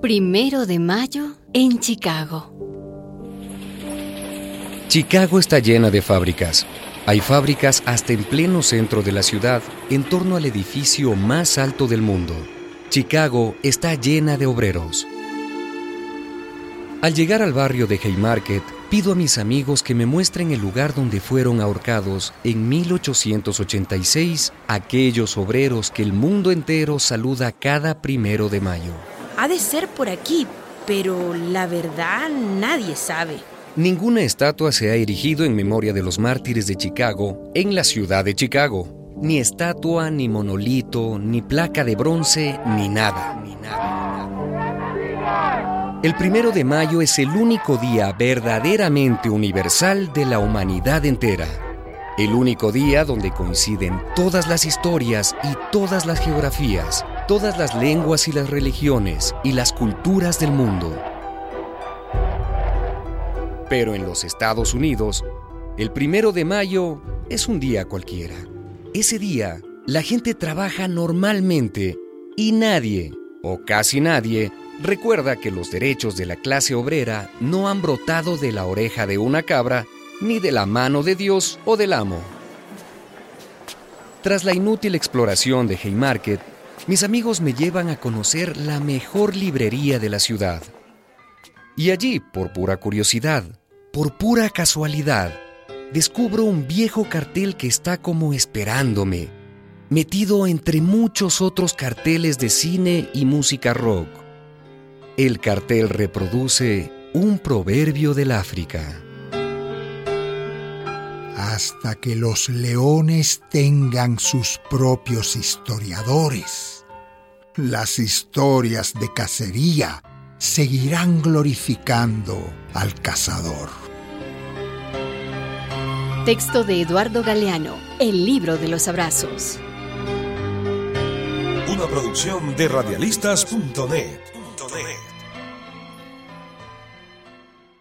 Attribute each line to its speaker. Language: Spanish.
Speaker 1: Primero de mayo en Chicago.
Speaker 2: Chicago está llena de fábricas. Hay fábricas hasta en pleno centro de la ciudad, en torno al edificio más alto del mundo. Chicago está llena de obreros. Al llegar al barrio de Haymarket, pido a mis amigos que me muestren el lugar donde fueron ahorcados en 1886 aquellos obreros que el mundo entero saluda cada primero de mayo.
Speaker 3: Ha de ser por aquí, pero la verdad nadie sabe.
Speaker 2: Ninguna estatua se ha erigido en memoria de los mártires de Chicago en la ciudad de Chicago. Ni estatua, ni monolito, ni placa de bronce, ni nada. Ni nada. El primero de mayo es el único día verdaderamente universal de la humanidad entera. El único día donde coinciden todas las historias y todas las geografías, todas las lenguas y las religiones y las culturas del mundo. Pero en los Estados Unidos, el primero de mayo es un día cualquiera. Ese día, la gente trabaja normalmente y nadie, o casi nadie, recuerda que los derechos de la clase obrera no han brotado de la oreja de una cabra ni de la mano de Dios o del amo. Tras la inútil exploración de Haymarket, mis amigos me llevan a conocer la mejor librería de la ciudad. Y allí, por pura curiosidad, por pura casualidad, descubro un viejo cartel que está como esperándome, metido entre muchos otros carteles de cine y música rock. El cartel reproduce un proverbio del África.
Speaker 4: Hasta que los leones tengan sus propios historiadores, las historias de cacería seguirán glorificando al cazador.
Speaker 1: Texto de Eduardo Galeano, El libro de los abrazos.
Speaker 5: Una producción de radialistas.net.